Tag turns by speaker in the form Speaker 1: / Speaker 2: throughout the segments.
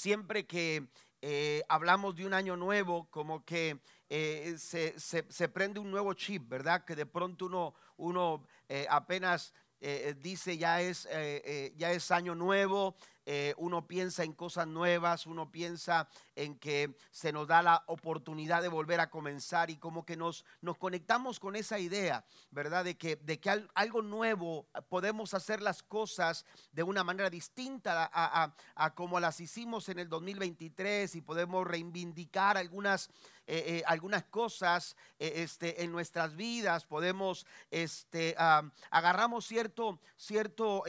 Speaker 1: siempre que eh, hablamos de un año nuevo, como que eh, se, se, prende un nuevo chip, ¿verdad? Que de pronto uno, uno eh, apenas dice ya es, ya es año nuevo, uno piensa en cosas nuevas, uno piensa en que se nos da la oportunidad de volver a comenzar y como que nos, nos conectamos con esa idea, ¿verdad? De que, de que algo nuevo podemos hacer las cosas de una manera distinta a, a como las hicimos en el 2023 y podemos reivindicar algunas eh, eh, algunas cosas eh, este, en nuestras vidas, podemos, este, agarramos cierto, cierto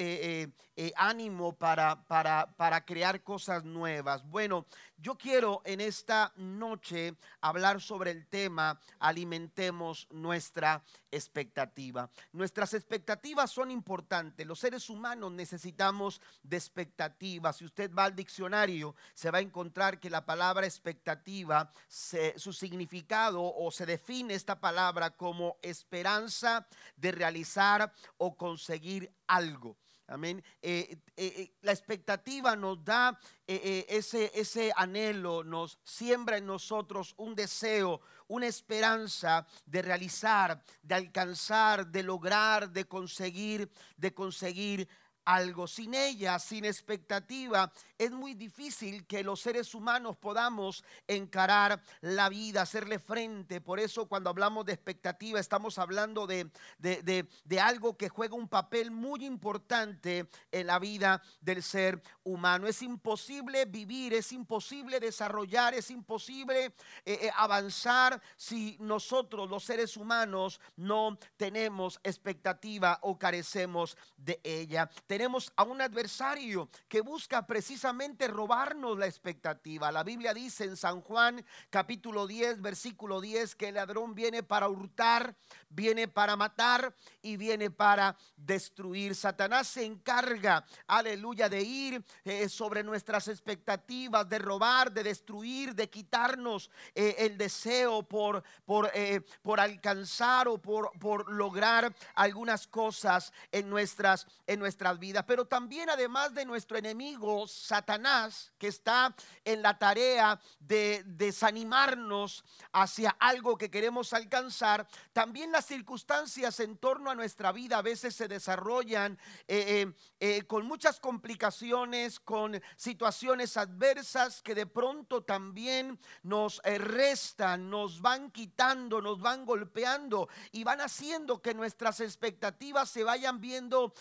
Speaker 1: ánimo para, para crear cosas nuevas. Bueno, yo quiero en esta noche hablar sobre el tema alimentemos nuestra expectativa. Nuestras expectativas son importantes. Los seres humanos necesitamos de expectativas. Si usted va al diccionario, se va a encontrar que la palabra expectativa, su significado o se define esta palabra como esperanza de realizar o conseguir algo. Amén. Eh, eh, eh, la expectativa nos da ese, ese anhelo, nos siembra en nosotros un deseo, una esperanza de realizar, de alcanzar, de lograr, de conseguir, de conseguir algo. Sin ella, sin expectativa, es muy difícil que los seres humanos podamos encarar la vida, hacerle frente. Por eso cuando hablamos de expectativa estamos hablando de, de, algo que juega un papel muy importante en la vida del ser humano. Es imposible vivir, es imposible desarrollar, es imposible eh, eh, avanzar si nosotros los seres humanos no tenemos expectativa o carecemos de ella tenemos a un adversario que busca precisamente robarnos la expectativa. La Biblia dice en San Juan capítulo 10, versículo 10, que el ladrón viene para hurtar, viene para matar y viene para destruir. Satanás se encarga, aleluya, de ir eh, sobre nuestras expectativas, de robar, de destruir, de quitarnos eh, el deseo por, por, eh, por alcanzar o por, por lograr algunas cosas en nuestras, en nuestras vida, pero también además de nuestro enemigo Satanás, que está en la tarea de desanimarnos hacia algo que queremos alcanzar, también las circunstancias en torno a nuestra vida a veces se desarrollan eh, eh, eh, con muchas complicaciones, con situaciones adversas que de pronto también nos restan, nos van quitando, nos van golpeando y van haciendo que nuestras expectativas se vayan viendo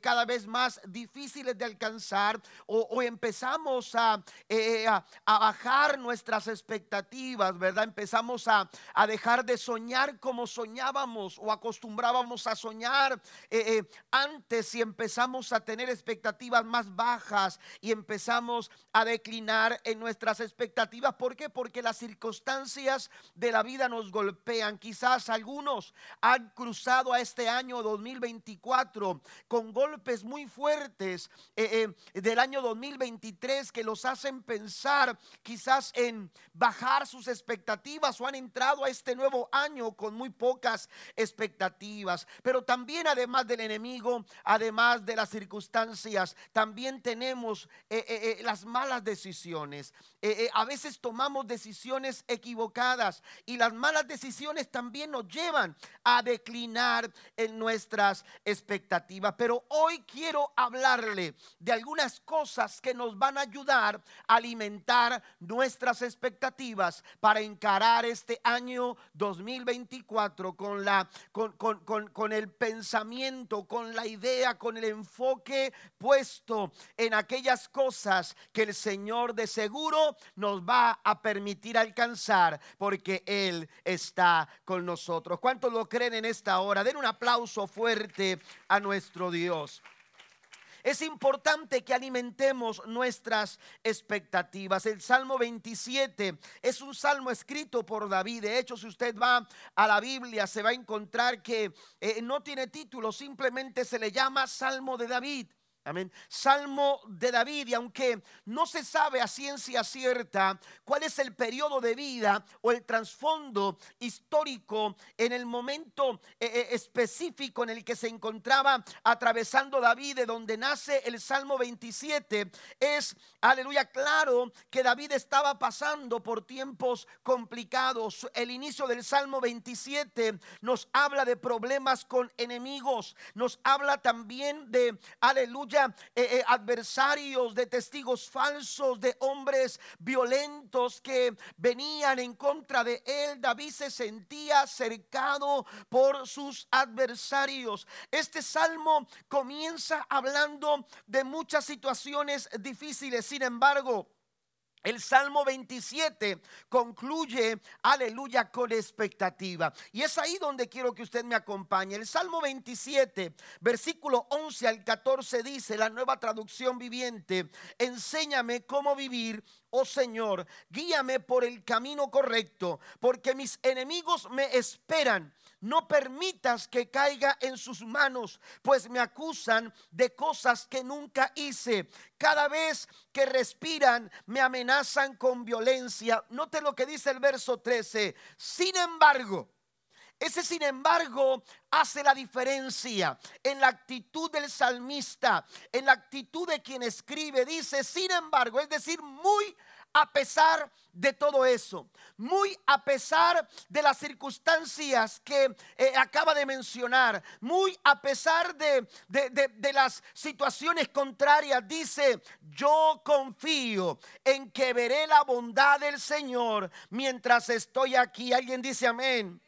Speaker 1: cada vez más difíciles de alcanzar o, empezamos eh, a, a, bajar nuestras expectativas, ¿verdad? Empezamos a, a, dejar de soñar como soñábamos o acostumbrábamos a soñar eh, eh, antes y empezamos a tener expectativas más bajas y empezamos a declinar en nuestras expectativas. ¿Por qué? Porque las circunstancias de la vida nos golpean. Quizás algunos han cruzado a este año 2024 con golpes muy muy fuertes eh, eh, del año 2023 que los hacen pensar quizás en bajar sus expectativas o han entrado a este nuevo año con muy pocas expectativas. Pero también además del enemigo, además de las circunstancias, también tenemos eh, las malas decisiones. a veces tomamos decisiones equivocadas y las malas decisiones también nos llevan a declinar en nuestras expectativas. Pero hoy quiero quiero hablarle de algunas cosas que nos van a ayudar a alimentar nuestras expectativas para encarar este año 2024 con, la, con, con, con el pensamiento, con la idea, con el enfoque puesto en aquellas cosas que el Señor de seguro nos va a permitir alcanzar porque Él está con nosotros. ¿Cuántos lo creen en esta hora? Den un aplauso fuerte a nuestro Dios. Es importante que alimentemos nuestras expectativas. El Salmo 27 es un salmo escrito por David. De hecho, si usted va a la Biblia, se va a encontrar que eh, no tiene título, simplemente se le llama Salmo de David. Amén. Salmo de David, y aunque no se sabe a ciencia cierta cuál es el periodo de vida o el trasfondo histórico en el momento eh, eh, específico en el que se encontraba atravesando David, de donde nace el Salmo 27, es, aleluya, claro que David estaba pasando por tiempos complicados. El inicio del Salmo 27 nos habla de problemas con enemigos, nos habla también de, aleluya, eh, eh, adversarios, de testigos falsos, de hombres violentos que venían en contra de él. David se sentía cercado por sus adversarios. Este salmo comienza hablando de muchas situaciones difíciles. Sin embargo, el Salmo 27 concluye, aleluya, con expectativa. Y es ahí donde quiero que usted me acompañe. El Salmo 27, versículo 11 al 14 dice, la nueva traducción viviente, enséñame cómo vivir, oh Señor, guíame por el camino correcto, porque mis enemigos me esperan no permitas que caiga en sus manos, pues me acusan de cosas que nunca hice. Cada vez que respiran, me amenazan con violencia. Note lo que dice el verso 13. Sin embargo, ese sin embargo hace la diferencia en la actitud del salmista, en la actitud de quien escribe. Dice, sin embargo, es decir, muy a pesar de todo eso, muy a pesar de las circunstancias que eh, acaba de mencionar, muy a pesar de, de las situaciones contrarias, dice, yo confío en que veré la bondad del Señor mientras estoy aquí. Alguien dice amén.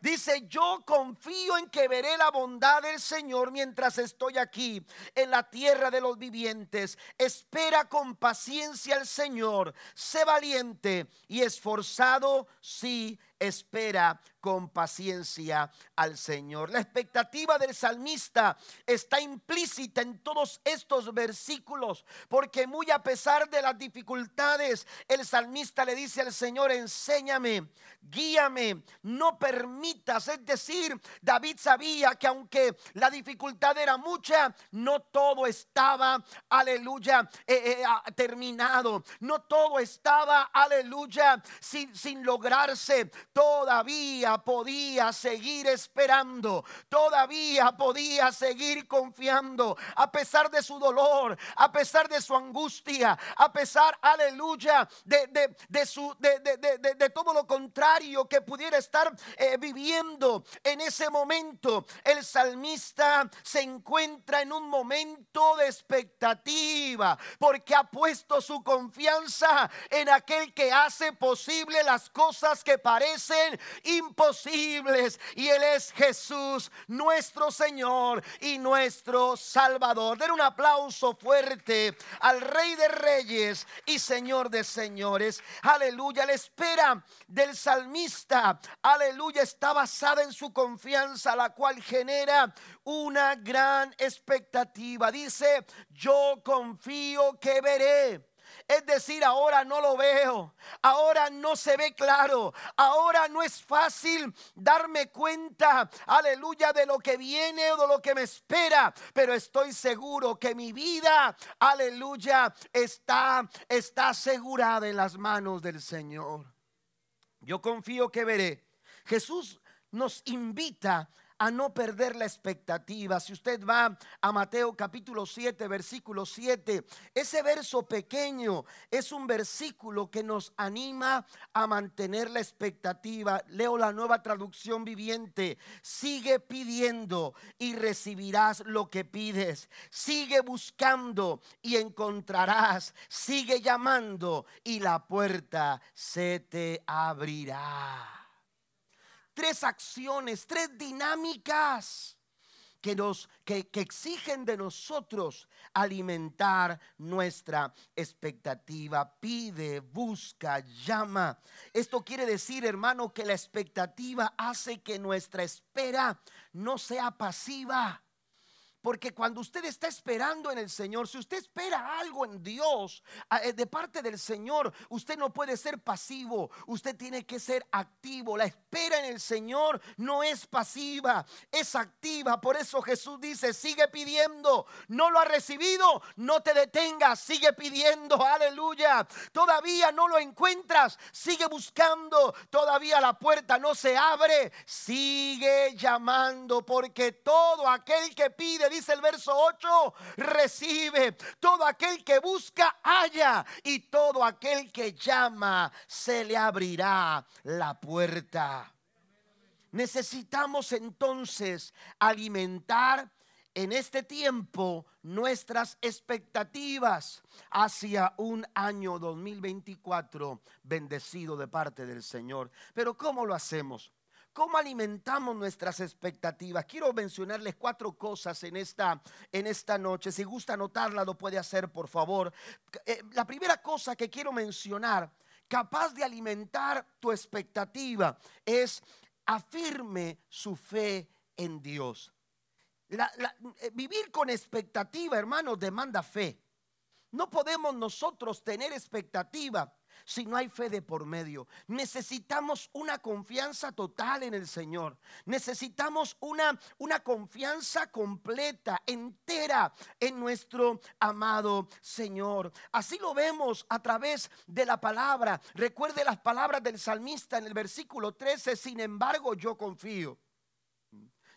Speaker 1: Dice, yo confío en que veré la bondad del Señor mientras estoy aquí en la tierra de los vivientes. Espera con paciencia al Señor. Sé valiente y esforzado si espera con paciencia al Señor. La expectativa del salmista está implícita en todos estos versículos, porque muy a pesar de las dificultades, el salmista le dice al Señor, enséñame, guíame, no permitas. Es decir, David sabía que aunque la dificultad era mucha, no todo estaba, aleluya, eh, eh, terminado. No todo estaba, aleluya, sin, sin lograrse todavía podía seguir esperando, todavía podía seguir confiando, a pesar de su dolor, a pesar de su angustia, a pesar, aleluya, de, de, su, de, de, todo lo contrario que pudiera estar eh, viviendo en ese momento. El salmista se encuentra en un momento de expectativa, porque ha puesto su confianza en aquel que hace posible las cosas que parecen imposibles. Y Él es Jesús, nuestro Señor y nuestro Salvador. Den un aplauso fuerte al Rey de Reyes y Señor de Señores. Aleluya. La espera del salmista, aleluya, está basada en su confianza, la cual genera una gran expectativa. Dice, yo confío que veré es decir, ahora no lo veo, ahora no se ve claro, ahora no es fácil darme cuenta, aleluya, de lo que viene o de lo que me espera, pero estoy seguro que mi vida, aleluya, está, está asegurada en las manos del Señor. Yo confío que veré. Jesús nos invita a no perder la expectativa. Si usted va a Mateo capítulo 7, versículo 7, ese verso pequeño es un versículo que nos anima a mantener la expectativa. Leo la nueva traducción viviente. Sigue pidiendo y recibirás lo que pides. Sigue buscando y encontrarás. Sigue llamando y la puerta se te abrirá tres acciones, tres dinámicas que nos que, que, exigen de nosotros alimentar nuestra expectativa. Pide, busca, llama. Esto quiere decir, hermano, que la expectativa hace que nuestra espera no sea pasiva Porque cuando usted está esperando en el Señor, si usted espera algo en Dios eh, de parte del Señor, usted no puede ser pasivo, usted tiene que ser activo. La espera en el Señor no es pasiva, es activa. Por eso Jesús dice, sigue pidiendo, no lo ha recibido, no te detengas, sigue pidiendo, aleluya. Todavía no lo encuentras, sigue buscando, todavía la puerta no se abre, sigue llamando, porque todo aquel que pide, dice el verso 8, recibe. Todo aquel que busca, halla. Y todo aquel que llama, se le abrirá la puerta. Necesitamos entonces alimentar en este tiempo nuestras expectativas hacia un año 2024 bendecido de parte del Señor. Pero ¿cómo lo hacemos? ¿Cómo alimentamos nuestras expectativas? Quiero mencionarles cuatro cosas en esta, en esta noche. Si gusta anotarla, lo puede hacer, por favor. Eh, la primera cosa que quiero mencionar, capaz de alimentar tu expectativa, es afirme su fe en Dios. Eh, vivir con expectativa, hermanos, demanda fe. No podemos nosotros tener expectativa si no hay fe de por medio. Necesitamos una confianza total en el Señor. Necesitamos una, una confianza completa, entera en nuestro amado Señor. Así lo vemos a través de la palabra. Recuerde las palabras del salmista en el versículo 13. Sin embargo, yo confío.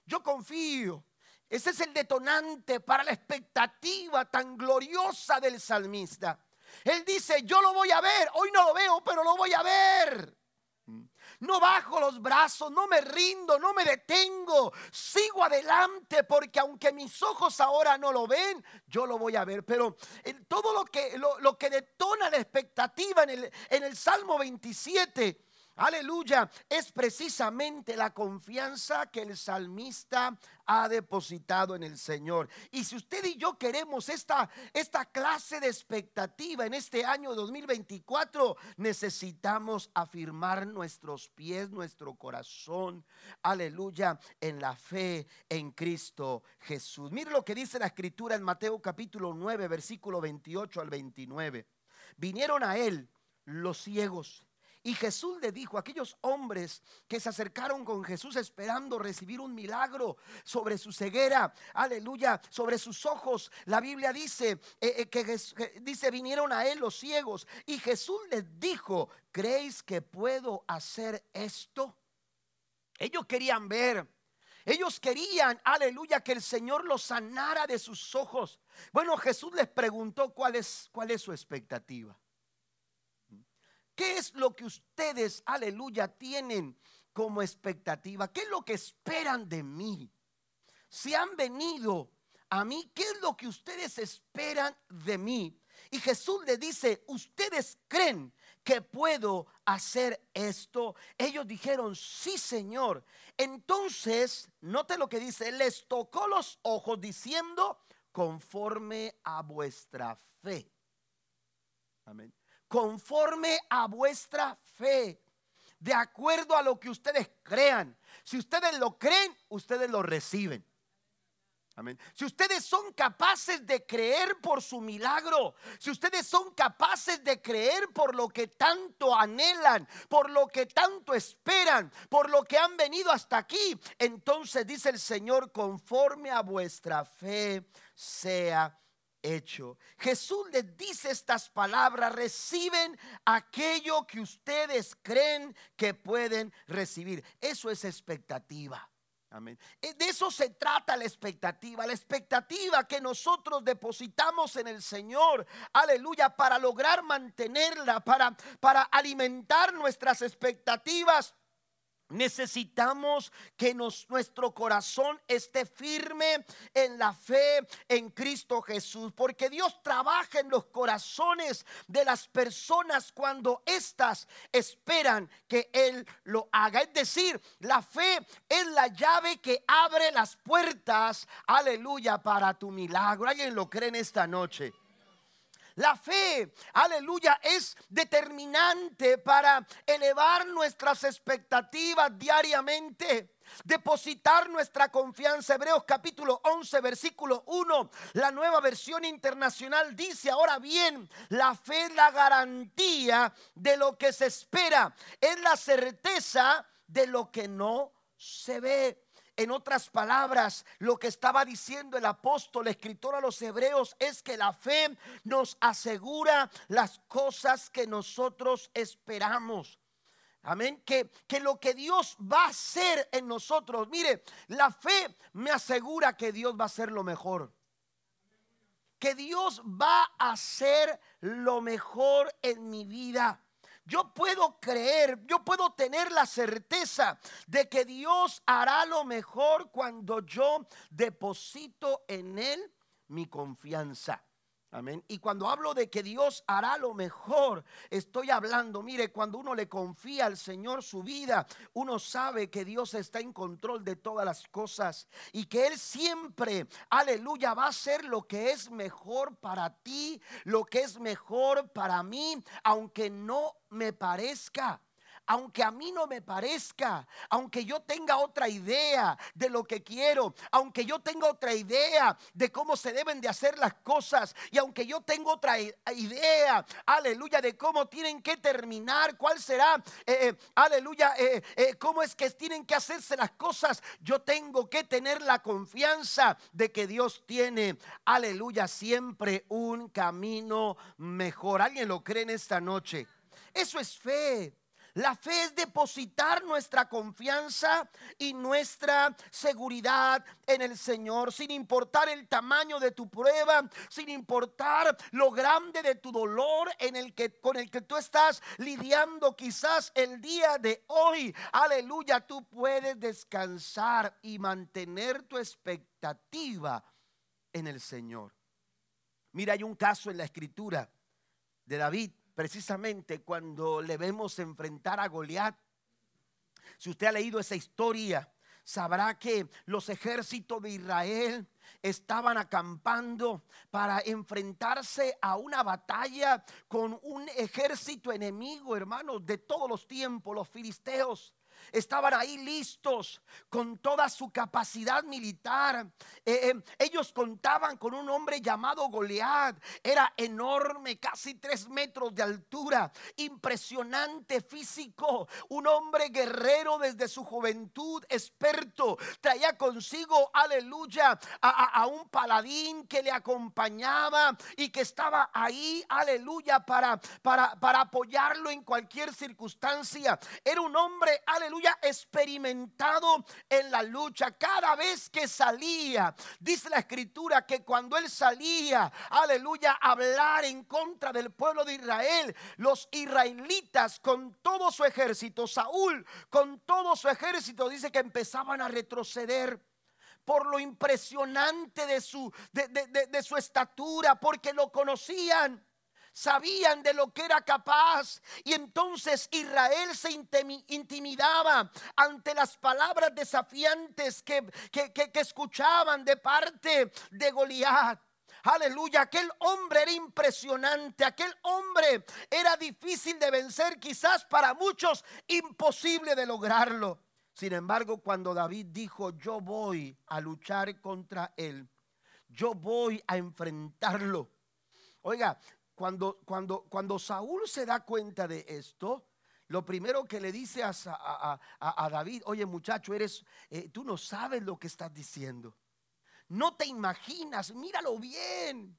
Speaker 1: Yo confío. Ese es el detonante para la expectativa tan gloriosa del salmista. Él dice, yo lo voy a ver, hoy no lo veo, pero lo voy a ver. No bajo los brazos, no me rindo, no me detengo. Sigo adelante porque aunque mis ojos ahora no lo ven, yo lo voy a ver. Pero en todo lo que, lo, que detona la expectativa en el, en el Salmo 27 aleluya, es precisamente la confianza que el salmista ha depositado en el Señor. Y si usted y yo queremos esta, esta clase de expectativa en este año 2024, necesitamos afirmar nuestros pies, nuestro corazón, aleluya, en la fe en Cristo Jesús. Mire lo que dice la escritura en Mateo capítulo 9, versículo 28 al 29. Vinieron a él los ciegos y Jesús le dijo a aquellos hombres que se acercaron con Jesús esperando recibir un milagro sobre su ceguera, aleluya, sobre sus ojos. La Biblia dice eh, eh, que, dice vinieron a él los ciegos y Jesús les dijo, ¿creéis que puedo hacer esto? Ellos querían ver. Ellos querían, aleluya, que el Señor los sanara de sus ojos. Bueno, Jesús les preguntó cuál es, cuál es su expectativa. ¿Qué es lo que ustedes, aleluya, tienen como expectativa? ¿Qué es lo que esperan de mí? Si han venido a mí, ¿qué es lo que ustedes esperan de mí? Y Jesús le dice, ustedes creen que puedo hacer esto. Ellos dijeron, sí, Señor. Entonces, note lo que dice, les tocó los ojos diciendo, conforme a vuestra fe. Amén conforme a vuestra fe, de acuerdo a lo que ustedes crean. Si ustedes lo creen, ustedes lo reciben. Amén. Si ustedes son capaces de creer por su milagro, si ustedes son capaces de creer por lo que tanto anhelan, por lo que tanto esperan, por lo que han venido hasta aquí, entonces dice el Señor, conforme a vuestra fe sea hecho. Jesús les dice estas palabras, reciben aquello que ustedes creen que pueden recibir. Eso es expectativa. Amén. Eh, de eso se trata la expectativa, la expectativa que nosotros depositamos en el Señor, aleluya, para lograr mantenerla, para, para alimentar nuestras expectativas Necesitamos que nuestro corazón esté firme en la fe en Cristo Jesús, porque Dios trabaja en los corazones de las personas cuando éstas esperan que Él lo haga. Es decir, la fe es la llave que abre las puertas, aleluya, para tu milagro. ¿Alguien lo cree en esta noche? La fe, aleluya, es determinante para elevar nuestras expectativas diariamente depositar nuestra confianza. Hebreos capítulo 11, versículo 1, la nueva versión internacional dice, ahora bien, la fe es la garantía de lo que se espera, es la certeza de lo que no se ve. En otras palabras, lo que estaba diciendo el apóstol, escritor a los hebreos, es que la fe nos asegura las cosas que nosotros esperamos. Amén. Que, que, lo que Dios va a hacer en nosotros, mire, la fe me asegura que Dios va a hacer lo mejor. Que Dios va a hacer lo mejor en mi vida. Yo puedo creer, yo puedo tener la certeza de que Dios hará lo mejor cuando yo deposito en Él mi confianza. Amén. Y cuando hablo de que Dios hará lo mejor, estoy hablando, mire, cuando uno le confía al Señor su vida, uno sabe que Dios está en control de todas las cosas y que Él siempre, aleluya, va a hacer lo que es mejor para ti, lo que es mejor para mí, aunque no me parezca aunque a mí no me parezca, aunque yo tenga otra idea de lo que quiero, aunque yo tenga otra idea de cómo se deben de hacer las cosas y aunque yo tenga otra idea, aleluya, de cómo tienen que terminar, cuál será, eh, eh, aleluya, eh, cómo es que tienen que hacerse las cosas, yo tengo que tener la confianza de que Dios tiene, aleluya, siempre un camino mejor. ¿Alguien lo cree en esta noche? Eso es fe. La fe es depositar nuestra confianza y nuestra seguridad en el Señor, sin importar el tamaño de tu prueba, sin importar lo grande de tu dolor en el que con el que tú estás lidiando quizás el día de hoy. Aleluya, tú puedes descansar y mantener tu expectativa en el Señor. Mira, hay un caso en la escritura de David precisamente cuando le vemos enfrentar a Goliat. Si usted ha leído esa historia, sabrá que los ejércitos de Israel estaban acampando para enfrentarse a una batalla con un ejército enemigo, hermanos, de todos los tiempos, los filisteos estaban ahí listos con toda su capacidad militar. Eh, eh, ellos contaban con un hombre llamado Goliat. Era enorme, casi tres metros de altura, impresionante físico, un hombre guerrero desde su juventud, experto. Traía consigo, aleluya, a, un paladín que le acompañaba y que estaba ahí, aleluya, para, para, para apoyarlo en cualquier circunstancia. Era un hombre, aleluya experimentado en la lucha. Cada vez que salía, dice la escritura que cuando él salía, aleluya, a hablar en contra del pueblo de Israel, los israelitas con todo su ejército, Saúl con todo su ejército, dice que empezaban a retroceder por lo impresionante de su, de, su estatura, porque lo conocían sabían de lo que era capaz. Y entonces Israel se intimidaba ante las palabras desafiantes que, que, escuchaban de parte de Goliat. Aleluya, aquel hombre era impresionante, aquel hombre era difícil de vencer, quizás para muchos imposible de lograrlo. Sin embargo, cuando David dijo, yo voy a luchar contra él, yo voy a enfrentarlo. Oiga, cuando, cuando, cuando Saúl se da cuenta de esto, lo primero que le dice a, a, David, oye muchacho, eres, eh, tú no sabes lo que estás diciendo. No te imaginas, míralo bien,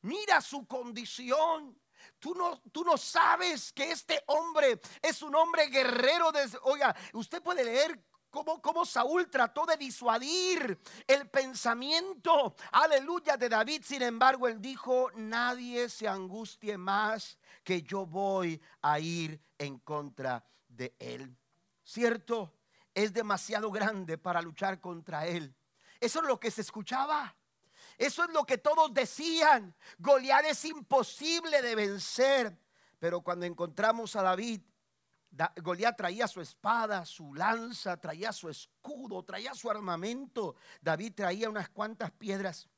Speaker 1: mira su condición. Tú no, tú no sabes que este hombre es un hombre guerrero. De, oiga, usted puede leer Cómo, Saúl trató de disuadir el pensamiento, aleluya, de David. Sin embargo, él dijo, nadie se angustie más que yo voy a ir en contra de él. ¿Cierto? Es demasiado grande para luchar contra él. Eso es lo que se escuchaba. Eso es lo que todos decían. Goliat es imposible de vencer. Pero cuando encontramos a David, Goliat traía su espada, su lanza, traía su escudo, traía su armamento. David traía unas cuantas piedras.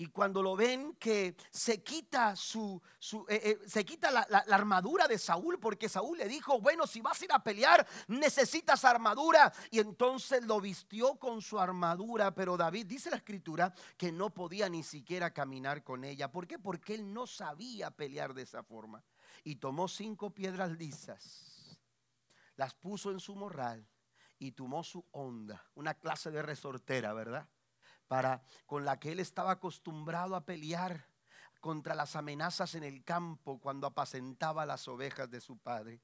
Speaker 1: y cuando lo ven que se quita su, eh, eh, se quita la, la, armadura de Saúl, porque Saúl le dijo, bueno, si vas a ir a pelear, necesitas armadura. Y entonces lo vistió con su armadura, pero David dice la escritura que no podía ni siquiera caminar con ella. ¿Por qué? Porque él no sabía pelear de esa forma. Y tomó cinco piedras lisas, las puso en su morral y tomó su onda, una clase de resortera, ¿verdad? para con la que él estaba acostumbrado a pelear contra las amenazas en el campo cuando apacentaba las ovejas de su padre.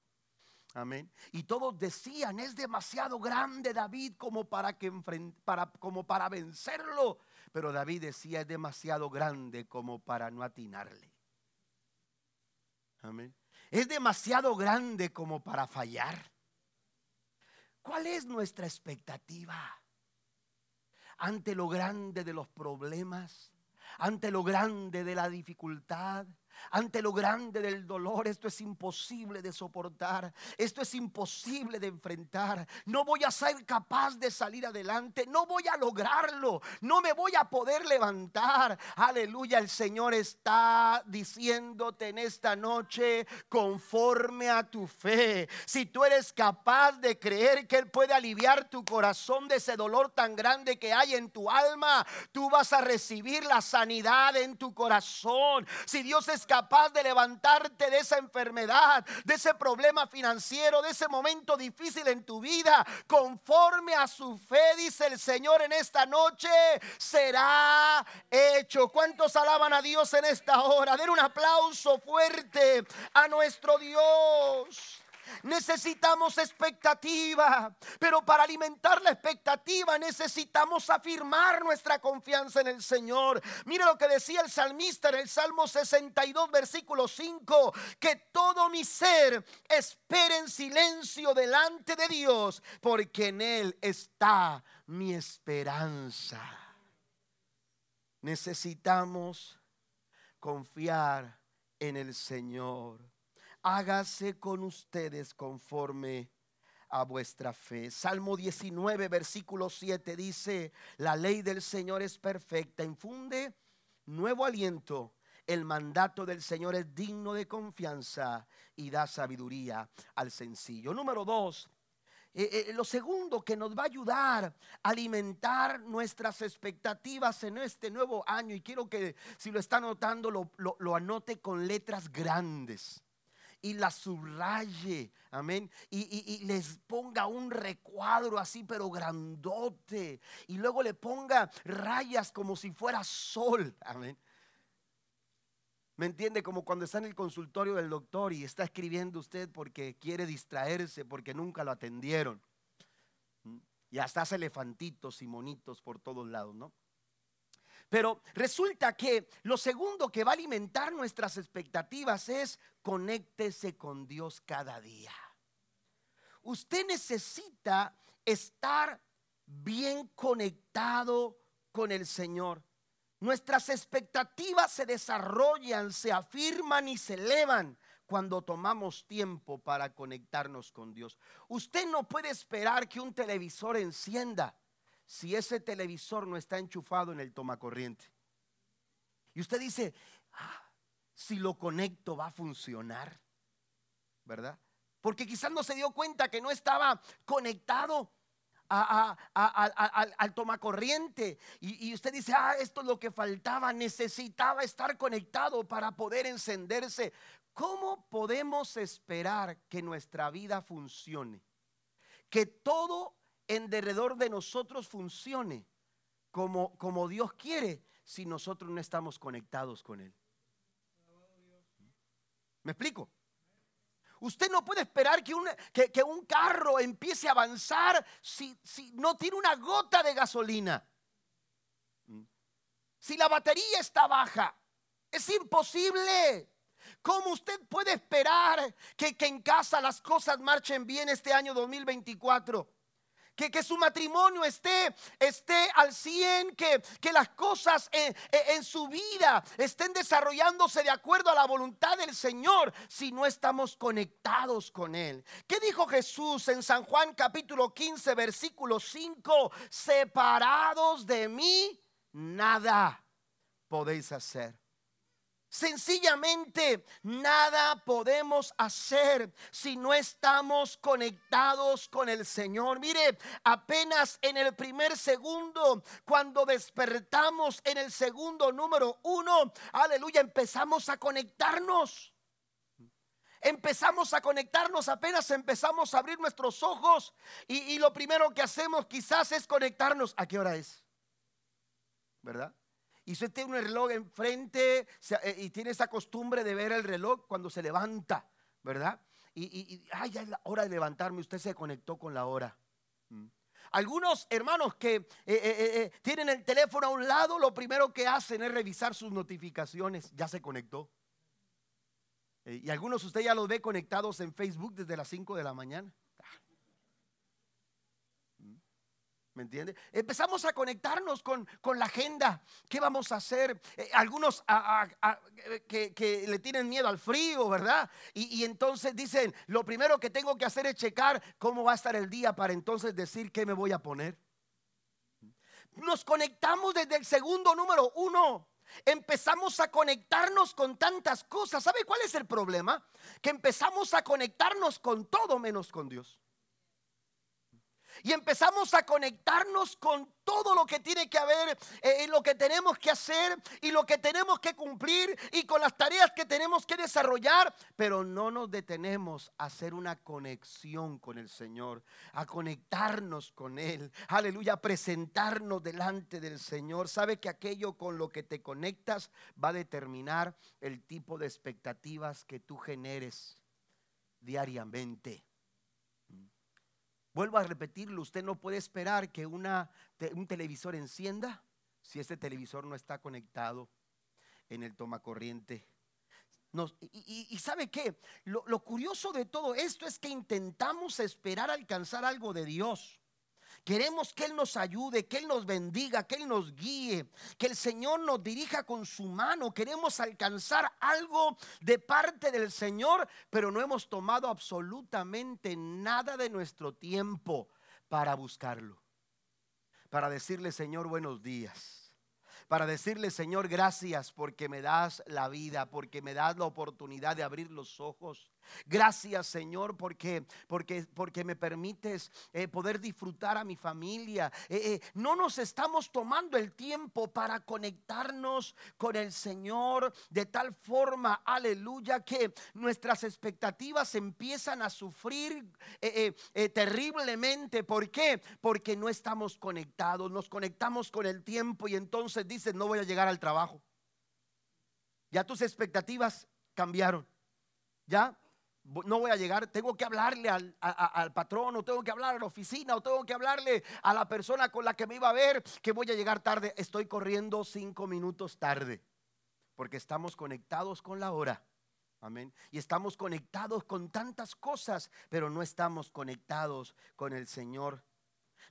Speaker 1: Amén. Y todos decían, es demasiado grande David como para, que como para vencerlo. Pero David decía, es demasiado grande como para no atinarle. Es demasiado grande como para fallar. ¿Cuál es nuestra expectativa? ante lo grande de los problemas, ante lo grande de la dificultad, ante lo grande del dolor. Esto es imposible de soportar. Esto es imposible de enfrentar. No voy a ser capaz de salir adelante. No voy a lograrlo. No me voy a poder levantar. Aleluya. El Señor está diciéndote en esta noche conforme a tu fe. Si tú eres capaz de creer que Él puede aliviar tu corazón de ese dolor tan grande que hay en tu alma, tú vas a recibir la sanidad en tu corazón. Si Dios es de levantarte de esa enfermedad, de ese problema financiero, de ese momento difícil en tu vida, conforme a su fe, dice el Señor en esta noche, será hecho. ¿Cuántos alaban a Dios en esta hora? Den un aplauso fuerte a nuestro Dios. Necesitamos expectativa, pero para alimentar la expectativa necesitamos afirmar nuestra confianza en el Señor. Mire lo que decía el salmista en el Salmo 62, versículo 5, que todo mi ser espere en silencio delante de Dios, porque en Él está mi esperanza. Necesitamos confiar en el Señor hágase con ustedes conforme a vuestra fe. Salmo 19, versículo 7 dice, la ley del Señor es perfecta, infunde nuevo aliento. El mandato del Señor es digno de confianza y da sabiduría al sencillo. Número dos, eh, eh, lo segundo que nos va a ayudar a alimentar nuestras expectativas en este nuevo año, y quiero que si lo está anotando, lo, lo anote con letras grandes y la subraye, amén, y, les ponga un recuadro así, pero grandote, y luego le ponga rayas como si fuera sol, amén. ¿Me entiende? Como cuando está en el consultorio del doctor y está escribiendo usted porque quiere distraerse, porque nunca lo atendieron. ¿Mm? Y hasta hace elefantitos y monitos por todos lados, ¿no? Pero resulta que lo segundo que va a alimentar nuestras expectativas es conéctese con Dios cada día. Usted necesita estar bien conectado con el Señor. Nuestras expectativas se desarrollan, se afirman y se elevan cuando tomamos tiempo para conectarnos con Dios. Usted no puede esperar que un televisor encienda si ese televisor no está enchufado en el tomacorriente. Y usted dice, ah, si lo conecto va a funcionar, ¿verdad? Porque quizás no se dio cuenta que no estaba conectado al tomacorriente. Y, y usted dice, ah, esto es lo que faltaba, necesitaba estar conectado para poder encenderse. ¿Cómo podemos esperar que nuestra vida funcione? Que todo en derredor de nosotros funcione como, como Dios quiere si nosotros no estamos conectados con Él. ¿Me explico? Usted no puede esperar que un, que, un carro empiece a avanzar si, si no tiene una gota de gasolina. Si la batería está baja, es imposible. ¿Cómo usted puede esperar que, que en casa las cosas marchen bien este año 2024? Que, su matrimonio esté, esté al 100, que, que las cosas en, en su vida estén desarrollándose de acuerdo a la voluntad del Señor si no estamos conectados con Él. ¿Qué dijo Jesús en San Juan capítulo 15, versículo 5? Separados de mí, nada podéis hacer. Sencillamente nada podemos hacer si no estamos conectados con el Señor. Mire, apenas en el primer segundo, cuando despertamos en el segundo número uno, aleluya, empezamos a conectarnos. Empezamos a conectarnos, apenas empezamos a abrir nuestros ojos y, lo primero que hacemos quizás es conectarnos. ¿A qué hora es? ¿Verdad? Y usted tiene un reloj enfrente eh, y tiene esa costumbre de ver el reloj cuando se levanta, ¿verdad? Y, ay, ya es la hora de levantarme, usted se conectó con la hora. Mm. Algunos hermanos que eh, eh, tienen el teléfono a un lado, lo primero que hacen es revisar sus notificaciones, ya se conectó. y algunos usted ya los ve conectados en Facebook desde las 5 de la mañana. ¿Me entiende? Empezamos a conectarnos con, la agenda. ¿Qué vamos a hacer? Eh, algunos que, le tienen miedo al frío, ¿verdad? Y, y, entonces dicen, lo primero que tengo que hacer es checar cómo va a estar el día para entonces decir qué me voy a poner. Nos conectamos desde el segundo número uno. Empezamos a conectarnos con tantas cosas. ¿Sabe cuál es el problema? Que empezamos a conectarnos con todo menos con Dios. Y empezamos a conectarnos con todo lo que tiene que haber, eh, lo que tenemos que hacer y lo que tenemos que cumplir y con las tareas que tenemos que desarrollar, pero no nos detenemos a hacer una conexión con el Señor, a conectarnos con Él, aleluya, a presentarnos delante del Señor. Sabe que aquello con lo que te conectas va a determinar el tipo de expectativas que tú generes diariamente. Vuelvo a repetirlo, usted no puede esperar que una, un televisor encienda si ese televisor no está conectado en el tomacorriente. y, y, sabe qué, lo, lo curioso de todo esto es que intentamos esperar alcanzar algo de Dios. Queremos que Él nos ayude, que Él nos bendiga, que Él nos guíe, que el Señor nos dirija con su mano. Queremos alcanzar algo de parte del Señor, pero no hemos tomado absolutamente nada de nuestro tiempo para buscarlo. Para decirle, Señor, buenos días para decirle, Señor, gracias porque me das la vida, porque me das la oportunidad de abrir los ojos, Gracias Señor porque, porque, porque me permites eh, poder disfrutar a mi familia. Eh, eh, no nos estamos tomando el tiempo para conectarnos con el Señor de tal forma, aleluya, que nuestras expectativas empiezan a sufrir terriblemente. ¿Por qué? Porque no estamos conectados, nos conectamos con el tiempo y entonces dices, no voy a llegar al trabajo. Ya tus expectativas cambiaron. ¿Ya? No voy a llegar, tengo que hablarle al, patrón, o tengo que hablar a la oficina, o tengo que hablarle a la persona con la que me iba a ver que voy a llegar tarde. Estoy corriendo cinco minutos tarde, porque estamos conectados con la hora. Amén. Y estamos conectados con tantas cosas, pero no estamos conectados con el Señor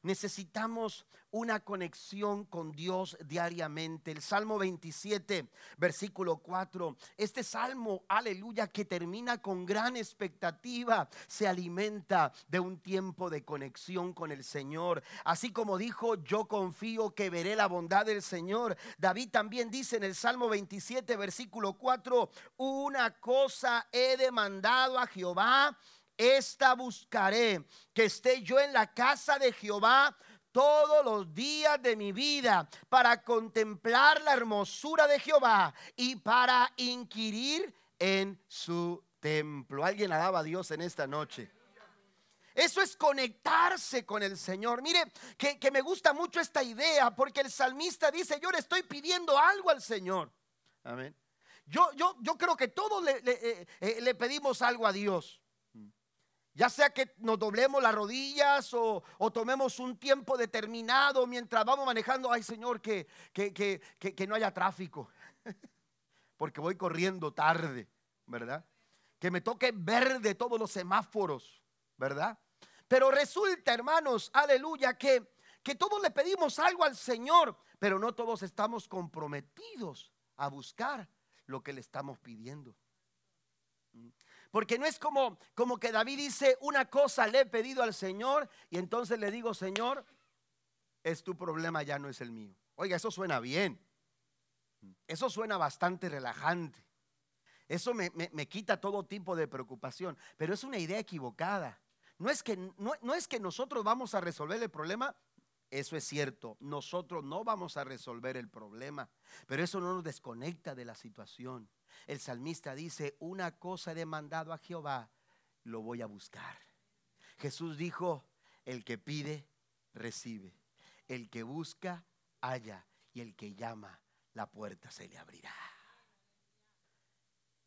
Speaker 1: Necesitamos una conexión con Dios diariamente. El Salmo 27, versículo 4. Este salmo, aleluya, que termina con gran expectativa, se alimenta de un tiempo de conexión con el Señor. Así como dijo, yo confío que veré la bondad del Señor. David también dice en el Salmo 27, versículo 4, una cosa he demandado a Jehová esta buscaré, que esté yo en la casa de Jehová todos los días de mi vida para contemplar la hermosura de Jehová y para inquirir en su templo. Alguien alaba a Dios en esta noche. Eso es conectarse con el Señor. Mire, que, me gusta mucho esta idea porque el salmista dice, yo le estoy pidiendo algo al Señor. Amén. Yo, yo, yo creo que todos le, le eh, eh, pedimos algo a Dios. Ya sea que nos doblemos las rodillas o, tomemos un tiempo determinado mientras vamos manejando, ay Señor, que, que, no haya tráfico, porque voy corriendo tarde, ¿verdad? Que me toque verde todos los semáforos, ¿verdad? Pero resulta, hermanos, aleluya, que, que todos le pedimos algo al Señor, pero no todos estamos comprometidos a buscar lo que le estamos pidiendo. Porque no es como, como que David dice, una cosa le he pedido al Señor y entonces le digo, Señor, es tu problema, ya no es el mío. Oiga, eso suena bien. Eso suena bastante relajante. Eso me, quita todo tipo de preocupación, pero es una idea equivocada. No es, que, no es que nosotros vamos a resolver el problema, eso es cierto, nosotros no vamos a resolver el problema, pero eso no nos desconecta de la situación. El salmista dice, una cosa he demandado a Jehová, lo voy a buscar. Jesús dijo, el que pide, recibe. El que busca, halla. Y el que llama, la puerta se le abrirá.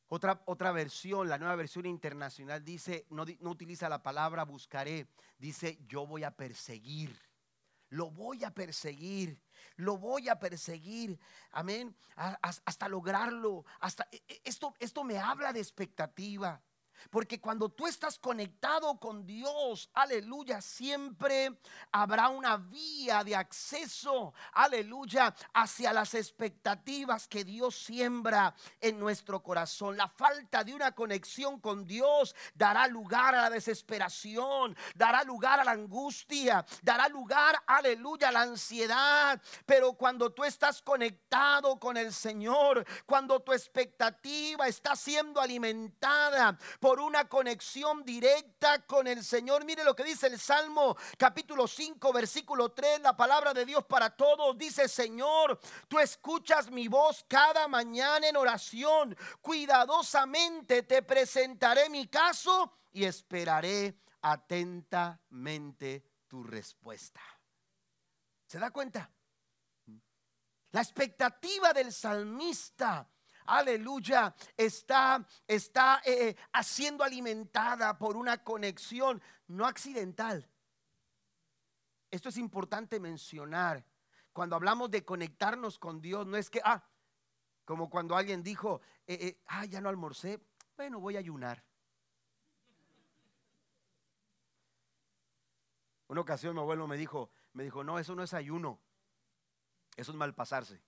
Speaker 1: Otra, otra versión, la nueva versión internacional dice, no, no utiliza la palabra buscaré, dice yo voy a perseguir lo voy a perseguir, lo voy a perseguir, amén, hasta lograrlo, hasta e, e, esto, esto me habla de expectativa. Porque cuando tú estás conectado con Dios, aleluya, siempre habrá una vía de acceso, aleluya, hacia las expectativas que Dios siembra en nuestro corazón. La falta de una conexión con Dios dará lugar a la desesperación, dará lugar a la angustia, dará lugar, aleluya, a la ansiedad. Pero cuando tú estás conectado con el Señor, cuando tu expectativa está siendo alimentada, por una conexión directa con el Señor. Mire lo que dice el Salmo capítulo 5, versículo 3, la palabra de Dios para todos. Dice, Señor, tú escuchas mi voz cada mañana en oración. Cuidadosamente te presentaré mi caso y esperaré atentamente tu respuesta. ¿Se da cuenta? La expectativa del salmista aleluya, está, está eh, eh, siendo alimentada por una conexión no accidental. Esto es importante mencionar. Cuando hablamos de conectarnos con Dios, no es que, ah, como cuando alguien dijo, eh, ah, ya no almorcé, bueno, voy a ayunar. Una ocasión mi abuelo me dijo, me dijo, no, eso no es ayuno, eso es malpasarse.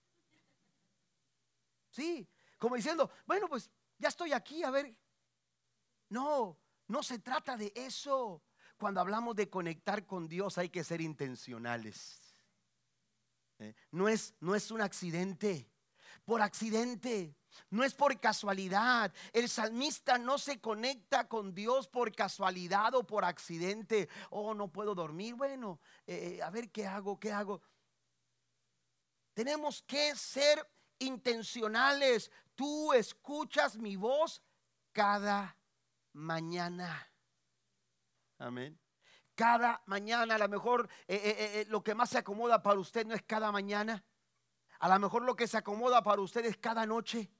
Speaker 1: Sí, como diciendo, bueno, pues ya estoy aquí, a ver. No, no se trata de eso. Cuando hablamos de conectar con Dios hay que ser intencionales. ¿Eh? No, es, no es un accidente, por accidente. No es por casualidad. El salmista no se conecta con Dios por casualidad o por accidente. Oh, no puedo dormir. Bueno, eh, eh, a ver qué hago, qué hago. Tenemos que ser intencionales. Tú escuchas mi voz cada mañana. Amén. Cada mañana, a lo mejor eh, eh, eh, lo que más se acomoda para usted no es cada mañana. A lo mejor lo que se acomoda para usted es cada noche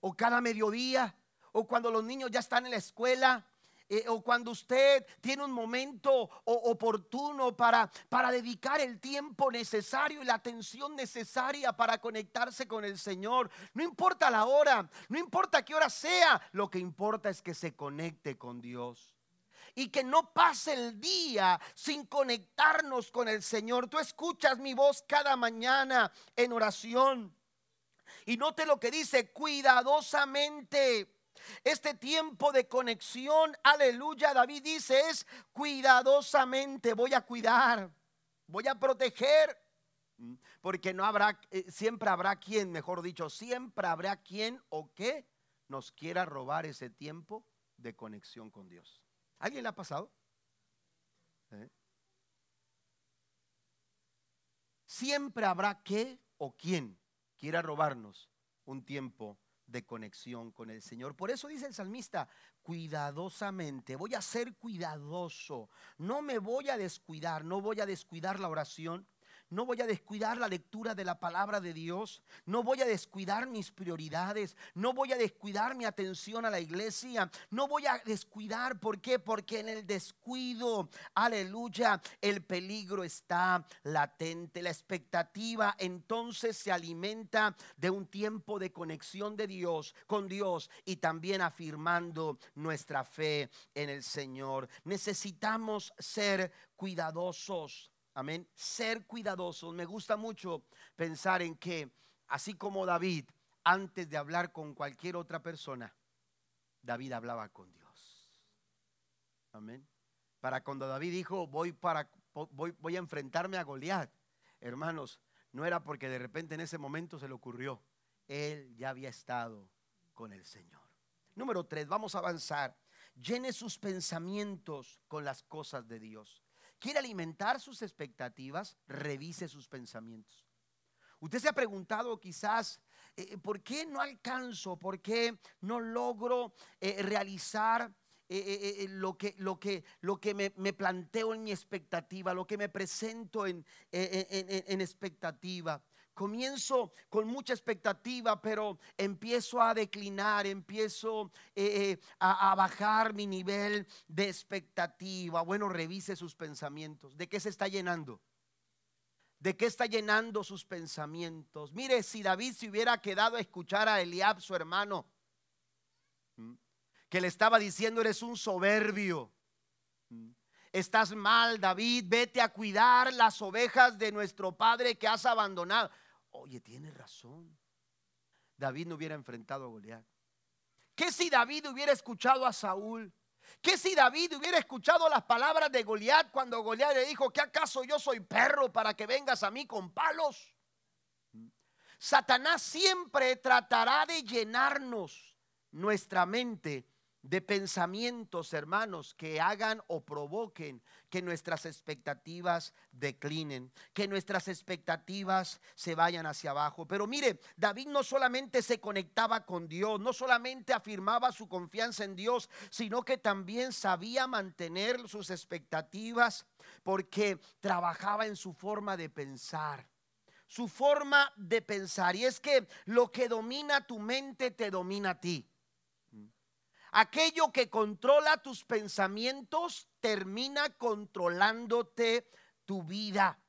Speaker 1: o cada mediodía o cuando los niños ya están en la escuela eh, o cuando usted tiene un momento oportuno para, para dedicar el tiempo necesario y la atención necesaria para conectarse con el Señor. No importa la hora, no importa qué hora sea, lo que importa es que se conecte con Dios y que no pase el día sin conectarnos con el Señor. Tú escuchas mi voz cada mañana en oración. Y note lo que dice, cuidadosamente este tiempo de conexión, aleluya, David dice es cuidadosamente, voy a cuidar, voy a proteger, porque no habrá, eh, siempre habrá quien, mejor dicho, siempre habrá quien o que nos quiera robar ese tiempo de conexión con Dios. ¿Alguien le ha pasado? ¿Eh? Siempre habrá que o quien quiera robarnos un tiempo de conexión con el Señor. Por eso dice el salmista, cuidadosamente, voy a ser cuidadoso, no me voy a descuidar, no voy a descuidar la oración, no voy a descuidar la lectura de la palabra de Dios, no voy a descuidar mis prioridades, no voy a descuidar mi atención a la iglesia, no voy a descuidar, ¿por qué? Porque en el descuido, aleluya, el peligro está latente, la expectativa entonces se alimenta de un tiempo de conexión de Dios con Dios y también afirmando nuestra fe en el Señor. Necesitamos ser cuidadosos Amén. Ser cuidadosos. Me gusta mucho pensar en que, así como David, antes de hablar con cualquier otra persona, David hablaba con Dios. Amén. Para cuando David dijo, voy, para, voy, voy a enfrentarme a Goliat, hermanos, no era porque de repente en ese momento se le ocurrió. él ya había estado con el Señor. Número tres, vamos a avanzar. Llene sus pensamientos con las cosas de Dios. ¿Quiere alimentar sus expectativas? Revise sus pensamientos. Usted se ha preguntado quizás, eh, ¿por qué no alcanzo? ¿Por qué no logro eh, realizar eh, lo que, lo que, lo que me, planteo en mi expectativa, lo que me presento en, en expectativa? Comienzo con mucha expectativa, pero empiezo a declinar, empiezo a, a, bajar mi nivel de expectativa. Bueno, revise sus pensamientos. ¿De qué se está llenando? ¿De qué está llenando sus pensamientos? Mire, si David se hubiera quedado a escuchar a Eliab, su hermano, que le estaba diciendo, eres un soberbio. Estás mal, David, vete a cuidar las ovejas de nuestro padre que has abandonado. Oye, tiene razón. David no hubiera enfrentado a Goliat. ¿Qué si David hubiera escuchado a Saúl? ¿Qué si David hubiera escuchado las palabras de Goliat cuando Goliat le dijo, ¿qué acaso yo soy perro para que vengas a mí con palos? Satanás siempre tratará de llenarnos nuestra mente de pensamientos, hermanos, que hagan o provoquen que nuestras expectativas declinen, que nuestras expectativas se vayan hacia abajo. Pero mire, David no solamente se conectaba con Dios, no solamente afirmaba su confianza en Dios, sino que también sabía mantener sus expectativas porque trabajaba en su forma de pensar su forma de pensar. Y es que lo que domina tu mente te domina a ti. Aquello que controla tus pensamientos termina controlándote tu vida.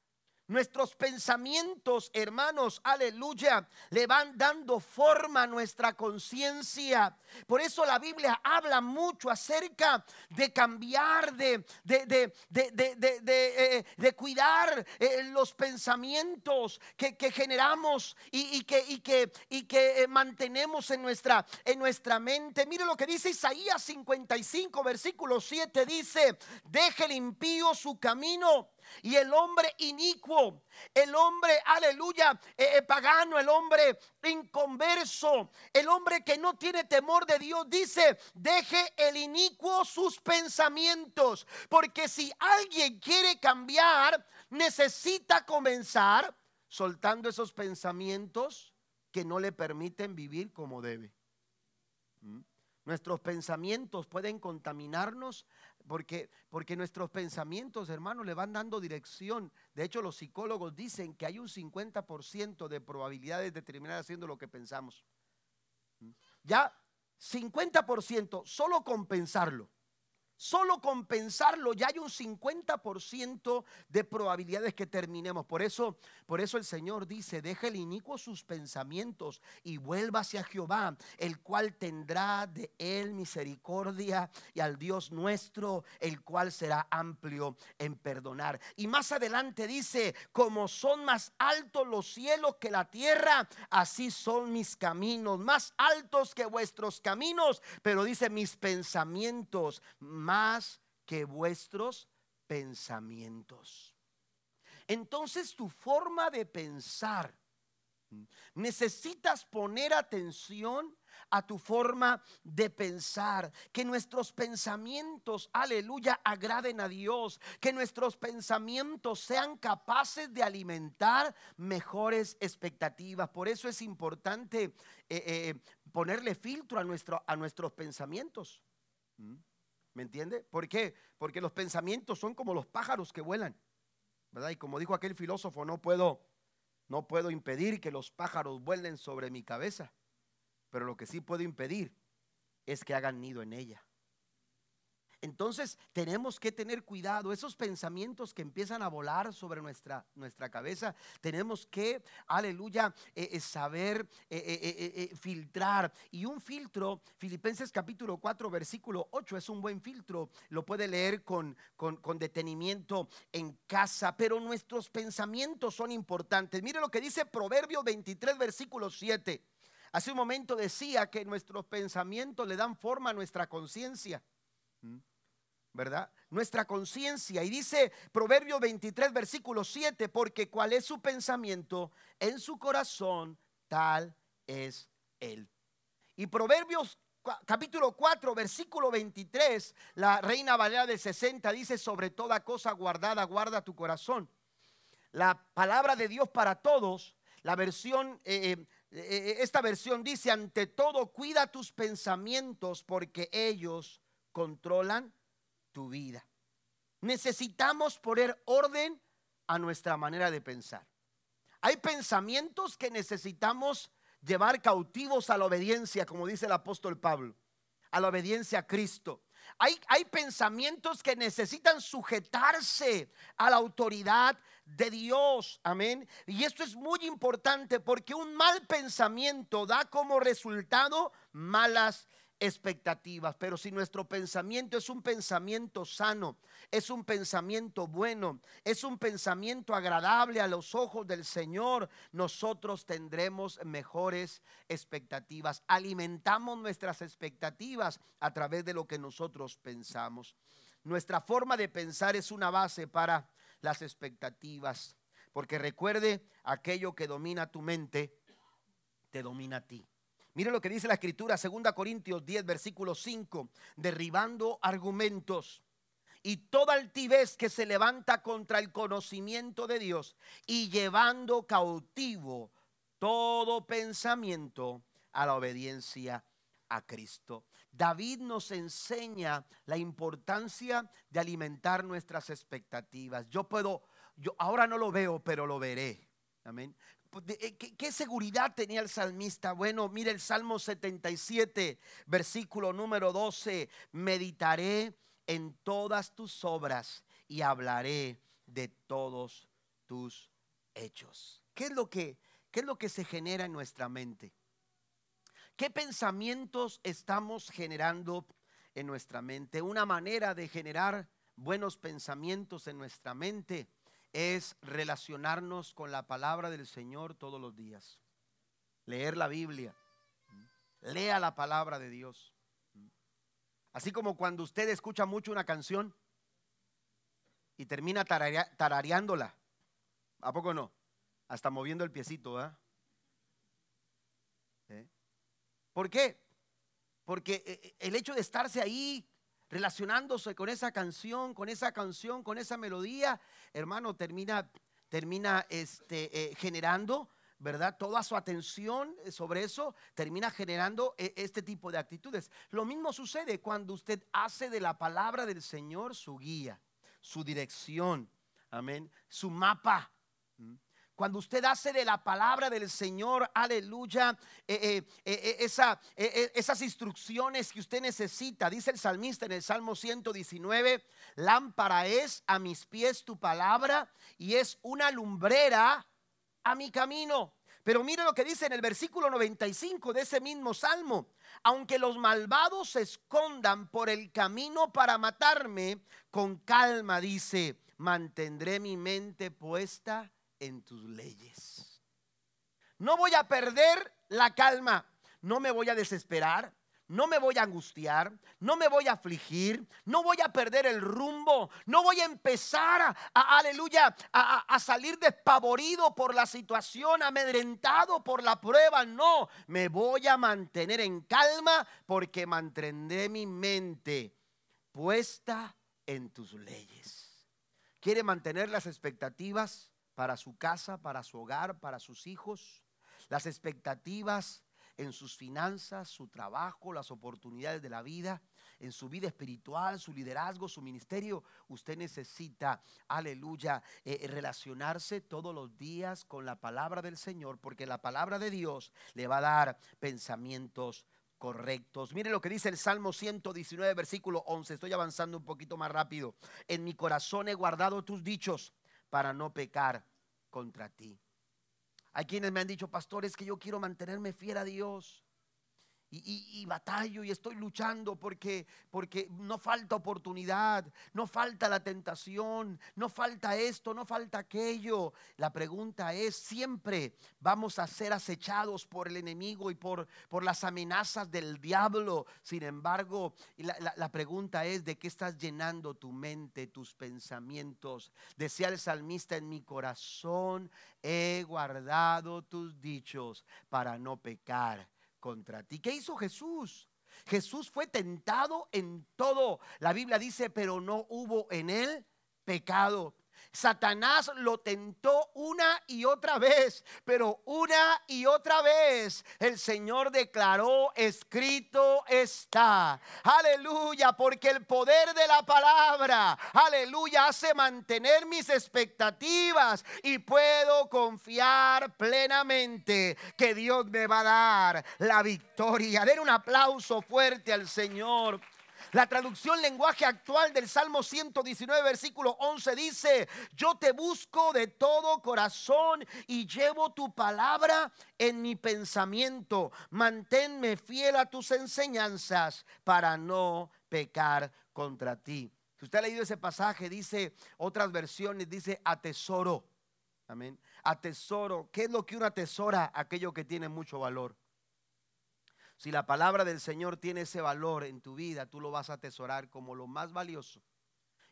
Speaker 1: Nuestros pensamientos, hermanos, aleluya, le van dando forma a nuestra conciencia. Por eso la Biblia habla mucho acerca de cambiar, de, de, de, eh, cuidar eh, los pensamientos que, generamos y, que, y que, y que eh, mantenemos en nuestra, en nuestra mente. Mire lo que dice Isaías 55, versículo 7, dice, deje el impío su camino y el hombre inicuo, el hombre, aleluya, eh, eh, pagano, el hombre inconverso, el hombre que no tiene temor de Dios, dice, deje el inicuo sus pensamientos. Porque si alguien quiere cambiar, necesita comenzar soltando esos pensamientos que no le permiten vivir como debe. ¿Mm? Nuestros pensamientos pueden contaminarnos porque, porque nuestros pensamientos, hermanos, le van dando dirección. De hecho, los psicólogos dicen que hay un 50% de probabilidades de terminar haciendo lo que pensamos. Ya 50%, solo con pensarlo. Solo con pensarlo ya hay un 50% de probabilidades que terminemos. Por eso, por eso el Señor dice, deje el inicuo sus pensamientos y vuelva hacia Jehová, el cual tendrá de él misericordia y al Dios nuestro, el cual será amplio en perdonar. Y más adelante dice, como son más altos los cielos que la tierra, así son mis caminos, más altos que vuestros caminos, pero dice mis pensamientos más que vuestros pensamientos. Entonces tu forma de pensar, necesitas poner atención a tu forma de pensar, que nuestros pensamientos, aleluya, agraden a Dios, que nuestros pensamientos sean capaces de alimentar mejores expectativas. Por eso es importante eh, eh, ponerle filtro a, nuestro, a nuestros pensamientos. ¿Mm? ¿Me entiende? ¿Por qué? Porque los pensamientos son como los pájaros que vuelan. ¿Verdad? Y como dijo aquel filósofo, no puedo no puedo impedir que los pájaros vuelen sobre mi cabeza, pero lo que sí puedo impedir es que hagan nido en ella. Entonces tenemos que tener cuidado, esos pensamientos que empiezan a volar sobre nuestra, nuestra cabeza, tenemos que, aleluya, eh, eh, saber eh, filtrar. Y un filtro, Filipenses capítulo 4, versículo 8, es un buen filtro, lo puede leer con, con, con detenimiento en casa, pero nuestros pensamientos son importantes. Mire lo que dice Proverbio 23, versículo 7. Hace un momento decía que nuestros pensamientos le dan forma a nuestra conciencia. ¿Mm? ¿Verdad? Nuestra conciencia. Y dice Proverbio 23, versículo 7, porque cuál es su pensamiento en su corazón, tal es Él. Y Proverbios capítulo 4, versículo 23, la Reina Valera de 60 dice, sobre toda cosa guardada, guarda tu corazón. La palabra de Dios para todos, la versión, eh, eh, eh, esta versión dice, ante todo, cuida tus pensamientos porque ellos controlan tu vida. Necesitamos poner orden a nuestra manera de pensar. Hay pensamientos que necesitamos llevar cautivos a la obediencia, como dice el apóstol Pablo, a la obediencia a Cristo. Hay, hay, pensamientos que necesitan sujetarse a la autoridad de Dios. Amén. Y esto es muy importante porque un mal pensamiento da como resultado malas expectativas, pero si nuestro pensamiento es un pensamiento sano, es un pensamiento bueno, es un pensamiento agradable a los ojos del Señor, nosotros tendremos mejores expectativas. Alimentamos nuestras expectativas a través de lo que nosotros pensamos. Nuestra forma de pensar es una base para las expectativas, porque recuerde, aquello que domina tu mente, te domina a ti. Mire lo que dice la escritura, 2 Corintios 10, versículo 5, derribando argumentos y toda altivez que se levanta contra el conocimiento de Dios y llevando cautivo todo pensamiento a la obediencia a Cristo. David nos enseña la importancia de alimentar nuestras expectativas. Yo puedo, yo ahora no lo veo, pero lo veré. Amén. Pues, eh, ¿Qué, seguridad tenía el salmista? Bueno, mire el Salmo 77, versículo número 12. Meditaré en todas tus obras y hablaré de todos tus hechos. ¿Qué es lo que, qué es lo que se genera en nuestra mente? ¿Qué pensamientos estamos generando en nuestra mente? Una manera de generar buenos pensamientos en nuestra mente es relacionarnos con la palabra del Señor todos los días. Leer la Biblia. Lea la palabra de Dios. Así como cuando usted escucha mucho una canción y termina tarareándola. ¿A poco no? Hasta moviendo el piecito, ¿eh? ¿Por qué? Porque eh, eh, el hecho de estarse ahí relacionándose con esa canción, con esa canción, con esa melodía, hermano, termina, termina este, eh, generando, ¿verdad? Toda su atención sobre eso termina generando eh, este tipo de actitudes. Lo mismo sucede cuando usted hace de la palabra del Señor su guía, su dirección, amén, su mapa. Cuando usted hace de la palabra del Señor, aleluya, eh, eh, eh, esas instrucciones que usted necesita, dice el salmista en el Salmo 119, lámpara es a mis pies tu palabra y es una lumbrera a mi camino. Pero mire lo que dice en el versículo 95 de ese mismo salmo. Aunque los malvados se escondan por el camino para matarme, con calma dice, mantendré mi mente puesta en tus leyes. No voy a perder la calma, no me voy a desesperar, no me voy a angustiar, no me voy a afligir, no voy a perder el rumbo, no voy a empezar a, aleluya, a, a, salir despavorido por la situación, amedrentado por la prueba, no, me voy a mantener en calma porque mantendré mi mente puesta en tus leyes. ¿Quiere mantener las expectativas? Para su casa, para su hogar, para sus hijos, las expectativas en sus finanzas, su trabajo, las oportunidades de la vida, en su vida espiritual, su liderazgo, su ministerio. Usted necesita, aleluya, eh, relacionarse todos los días con la palabra del Señor, porque la palabra de Dios le va a dar pensamientos correctos. Mire lo que dice el Salmo 119, versículo 11. Estoy avanzando un poquito más rápido. En mi corazón he guardado tus dichos para no pecar contra ti. Hay quienes me han dicho, pastores, que yo quiero mantenerme fiel a Dios. Y, batallo y estoy luchando porque, porque no falta oportunidad, no falta la tentación, no falta esto, no falta aquello. La pregunta es, ¿siempre vamos a ser acechados por el enemigo y por, por las amenazas del diablo? Sin embargo, la, la pregunta es, ¿de qué estás llenando tu mente, tus pensamientos? Decía el salmista, en mi corazón he guardado tus dichos para no pecar contra ti. ¿Qué hizo Jesús? Jesús fue tentado en todo. La Biblia dice, pero no hubo en él pecado. Satanás lo tentó una y otra vez, pero una y otra vez el Señor declaró, escrito está. Aleluya, porque el poder de la palabra, aleluya, hace mantener mis expectativas y puedo confiar plenamente que Dios me va a dar la victoria. Den un aplauso fuerte al Señor. La traducción lenguaje actual del Salmo 119, versículo 11 dice, yo te busco de todo corazón y llevo tu palabra en mi pensamiento. Manténme fiel a tus enseñanzas para no pecar contra ti. Si usted ha leído ese pasaje, dice otras versiones, dice atesoro. Amén. Atesoro. ¿Qué es lo que uno atesora? Aquello que tiene mucho valor. Si la palabra del Señor tiene ese valor en tu vida, tú lo vas a atesorar como lo más valioso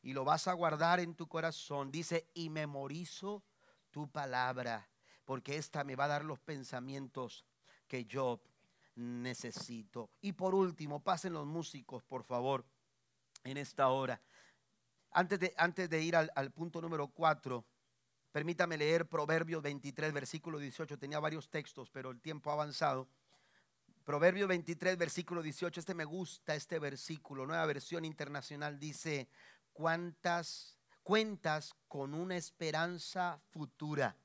Speaker 1: y lo vas a guardar en tu corazón. Dice, y memorizo tu palabra, porque esta me va a dar los pensamientos que yo necesito. Y por último, pasen los músicos, por favor, en esta hora. Antes de, antes de ir al, al punto número 4, permítame leer Proverbios 23, versículo 18. Tenía varios textos, pero el tiempo ha avanzado. Proverbio 23, versículo 18. Este me gusta, este versículo. Nueva versión internacional dice, ¿cuántas cuentas con una esperanza futura?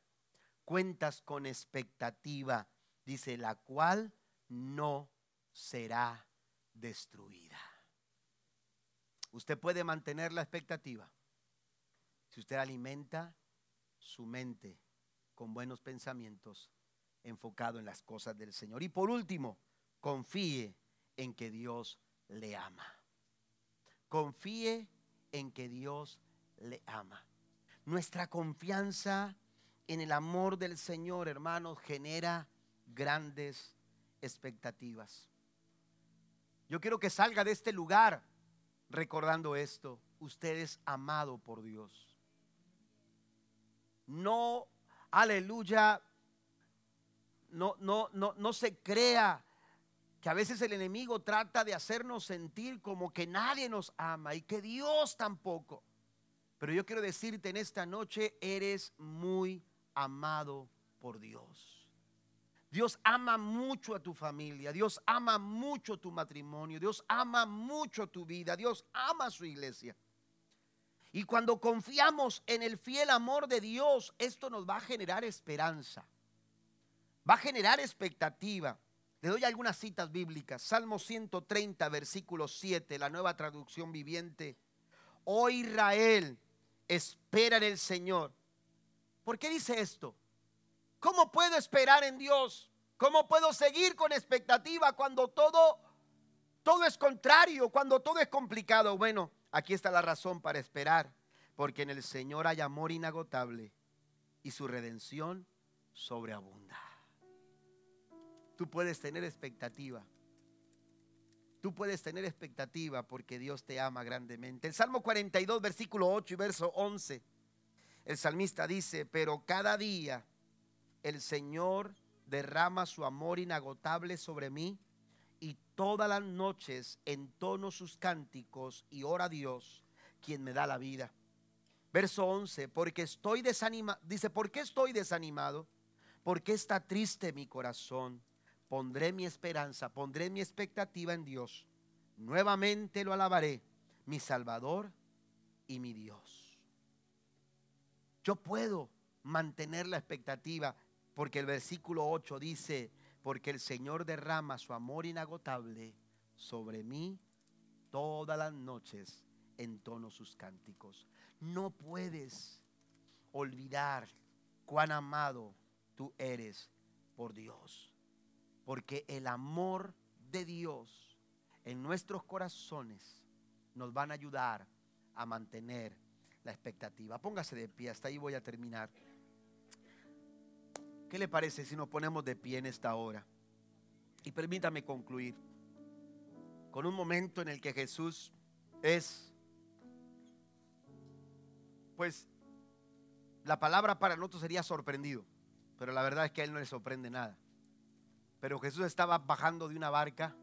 Speaker 1: Cuentas con expectativa, dice, la cual no será destruida. Usted puede mantener la expectativa si usted alimenta su mente con buenos pensamientos enfocado en las cosas del Señor. Y por último, confíe en que Dios le ama. Confíe en que Dios le ama. Nuestra confianza en el amor del Señor, hermanos, genera grandes expectativas. Yo quiero que salga de este lugar recordando esto. Usted es amado por Dios. No, aleluya, no, no, no, no se crea que a veces el enemigo trata de hacernos sentir como que nadie nos ama y que Dios tampoco. Pero yo quiero decirte en esta noche, eres muy amado por Dios. Dios ama mucho a tu familia, Dios ama mucho tu matrimonio, Dios ama mucho tu vida, Dios ama a su iglesia. Y cuando confiamos en el fiel amor de Dios, esto nos va a generar esperanza, va a generar expectativa. Le doy algunas citas bíblicas. Salmo 130, versículo 7, la nueva traducción viviente. Oh Israel, espera en el Señor. ¿Por qué dice esto? ¿Cómo puedo esperar en Dios? ¿Cómo puedo seguir con expectativa cuando todo todo es contrario, cuando todo es complicado? Bueno, aquí está la razón para esperar, porque en el Señor hay amor inagotable y su redención sobreabunda. Tú puedes tener expectativa. Tú puedes tener expectativa porque Dios te ama grandemente. El Salmo 42, versículo 8 y verso 11. El salmista dice, pero cada día el Señor derrama su amor inagotable sobre mí y todas las noches entono sus cánticos y ora a Dios, quien me da la vida. Verso 11, porque estoy desanimado, dice, ¿por qué estoy desanimado? Porque está triste mi corazón pondré mi esperanza, pondré mi expectativa en Dios. Nuevamente lo alabaré, mi Salvador y mi Dios. Yo puedo mantener la expectativa porque el versículo 8 dice, porque el Señor derrama su amor inagotable sobre mí todas las noches en tono sus cánticos. No puedes olvidar cuán amado tú eres por Dios porque el amor de Dios en nuestros corazones nos van a ayudar a mantener la expectativa. Póngase de pie, hasta ahí voy a terminar. ¿Qué le parece si nos ponemos de pie en esta hora? Y permítame concluir con un momento en el que Jesús es, pues, la palabra para nosotros sería sorprendido, pero la verdad es que a él no le sorprende nada. Pero Jesús estaba bajando de una barca,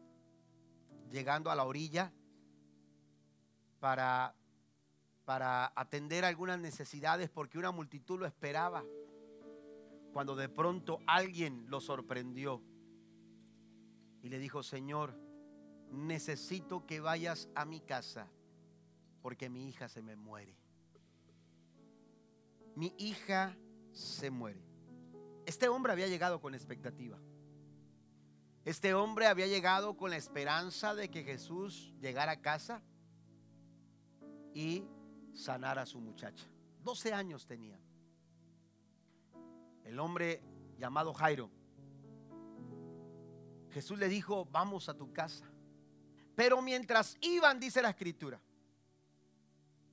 Speaker 1: llegando a la orilla para, para atender algunas necesidades porque una multitud lo esperaba. Cuando de pronto alguien lo sorprendió y le dijo, Señor, necesito que vayas a mi casa porque mi hija se me muere. Mi hija se muere. Este hombre había llegado con expectativa. Este hombre había llegado con la esperanza de que Jesús llegara a casa y sanara a su muchacha. 12 años tenía. El hombre llamado Jairo. Jesús le dijo, vamos a tu casa. Pero mientras iban, dice la escritura,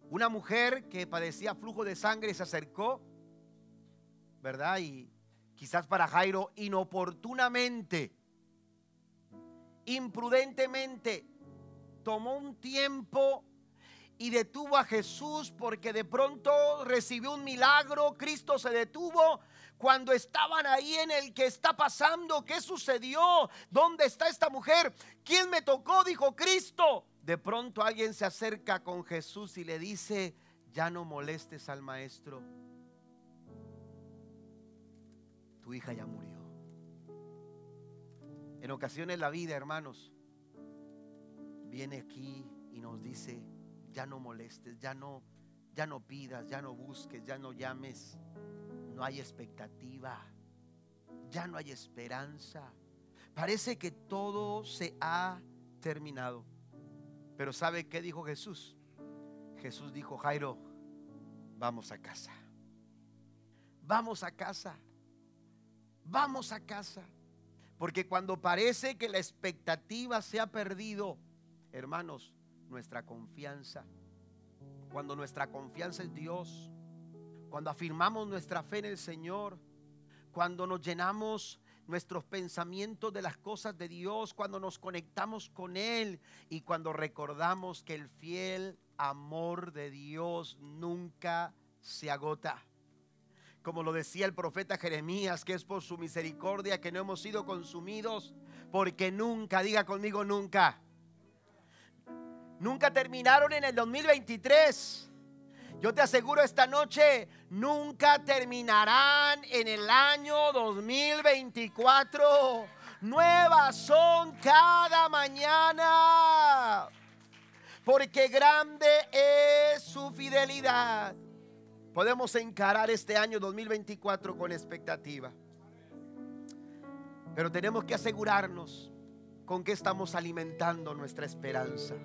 Speaker 1: una mujer que padecía flujo de sangre se acercó, ¿verdad? Y quizás para Jairo inoportunamente, imprudentemente, tomó un tiempo y detuvo a Jesús porque de pronto recibió un milagro, Cristo se detuvo cuando estaban ahí en el que está pasando, ¿qué sucedió? ¿Dónde está esta mujer? ¿Quién me tocó? Dijo Cristo. De pronto alguien se acerca con Jesús y le dice, ya no molestes al maestro. Tu hija ya murió. En ocasiones la vida, hermanos, viene aquí y nos dice, ya no molestes, ya no, ya no pidas, ya no busques, ya no llames no hay expectativa, ya no hay esperanza. Parece que todo se ha terminado. Pero ¿sabe qué dijo Jesús? Jesús dijo, Jairo, vamos a casa. Vamos a casa. Vamos a casa. Porque cuando parece que la expectativa se ha perdido, hermanos, nuestra confianza, cuando nuestra confianza es Dios, cuando afirmamos nuestra fe en el Señor, cuando nos llenamos nuestros pensamientos de las cosas de Dios, cuando nos conectamos con Él y cuando recordamos que el fiel amor de Dios nunca se agota. Como lo decía el profeta Jeremías, que es por su misericordia que no hemos sido consumidos, porque nunca, diga conmigo nunca, nunca terminaron en el 2023 yo te aseguro esta noche, nunca terminarán en el año 2024. Nuevas son cada mañana. Porque grande es su fidelidad. Podemos encarar este año 2024 con expectativa. Pero tenemos que asegurarnos con que estamos alimentando nuestra esperanza.